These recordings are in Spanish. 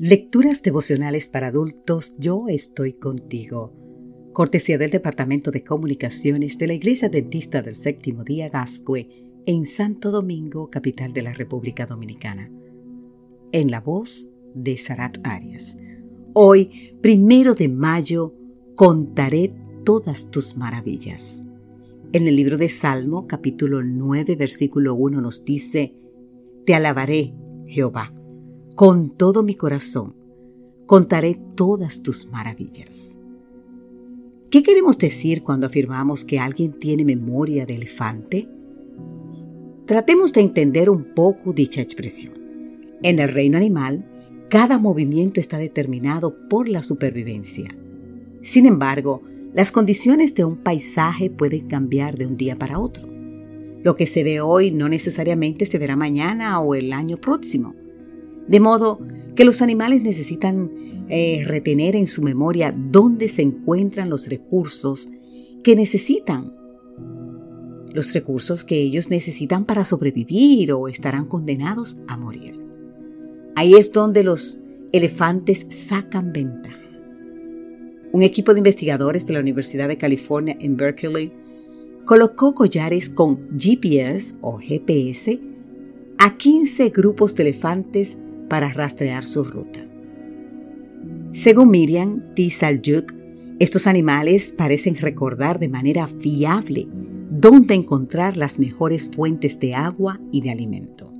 Lecturas devocionales para adultos, yo estoy contigo. Cortesía del Departamento de Comunicaciones de la Iglesia Dentista del Séptimo Día Gascue en Santo Domingo, capital de la República Dominicana. En la voz de Sarat Arias. Hoy, primero de mayo, contaré todas tus maravillas. En el libro de Salmo, capítulo 9, versículo 1 nos dice, Te alabaré, Jehová con todo mi corazón contaré todas tus maravillas. ¿Qué queremos decir cuando afirmamos que alguien tiene memoria de elefante? Tratemos de entender un poco dicha expresión. En el reino animal, cada movimiento está determinado por la supervivencia. Sin embargo, las condiciones de un paisaje pueden cambiar de un día para otro. Lo que se ve hoy no necesariamente se verá mañana o el año próximo. De modo que los animales necesitan eh, retener en su memoria dónde se encuentran los recursos que necesitan. Los recursos que ellos necesitan para sobrevivir o estarán condenados a morir. Ahí es donde los elefantes sacan ventaja. Un equipo de investigadores de la Universidad de California en Berkeley colocó collares con GPS o GPS a 15 grupos de elefantes para rastrear su ruta. Según Miriam Tisalyuk, estos animales parecen recordar de manera fiable dónde encontrar las mejores fuentes de agua y de alimento.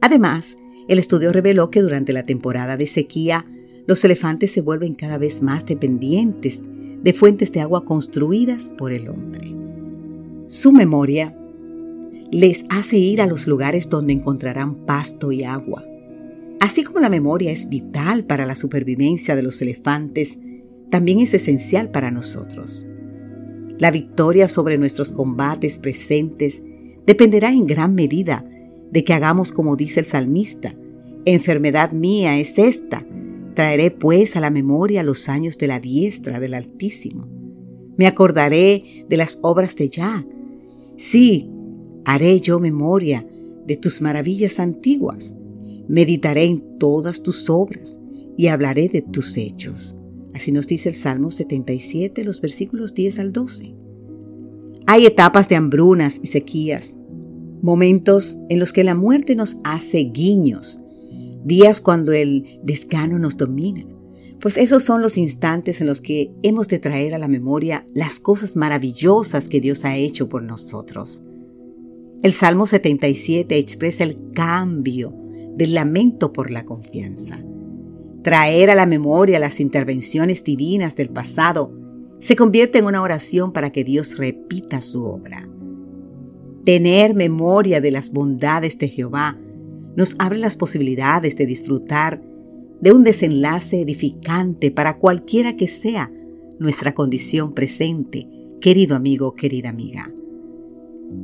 Además, el estudio reveló que durante la temporada de sequía, los elefantes se vuelven cada vez más dependientes de fuentes de agua construidas por el hombre. Su memoria les hace ir a los lugares donde encontrarán pasto y agua, Así como la memoria es vital para la supervivencia de los elefantes, también es esencial para nosotros. La victoria sobre nuestros combates presentes dependerá en gran medida de que hagamos como dice el salmista, enfermedad mía es esta, traeré pues a la memoria los años de la diestra del Altísimo. Me acordaré de las obras de Yah. Sí, haré yo memoria de tus maravillas antiguas. Meditaré en todas tus obras y hablaré de tus hechos. Así nos dice el Salmo 77, los versículos 10 al 12. Hay etapas de hambrunas y sequías, momentos en los que la muerte nos hace guiños, días cuando el desgano nos domina. Pues esos son los instantes en los que hemos de traer a la memoria las cosas maravillosas que Dios ha hecho por nosotros. El Salmo 77 expresa el cambio del lamento por la confianza. Traer a la memoria las intervenciones divinas del pasado se convierte en una oración para que Dios repita su obra. Tener memoria de las bondades de Jehová nos abre las posibilidades de disfrutar de un desenlace edificante para cualquiera que sea nuestra condición presente, querido amigo, querida amiga.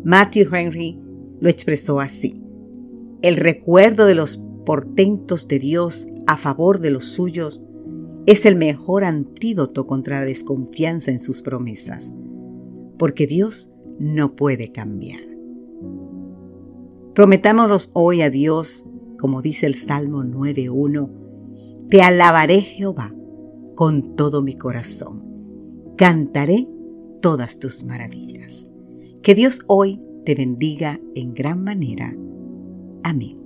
Matthew Henry lo expresó así. El recuerdo de los portentos de Dios a favor de los suyos es el mejor antídoto contra la desconfianza en sus promesas, porque Dios no puede cambiar. Prometámonos hoy a Dios, como dice el Salmo 9.1, Te alabaré Jehová con todo mi corazón, cantaré todas tus maravillas. Que Dios hoy te bendiga en gran manera Amé.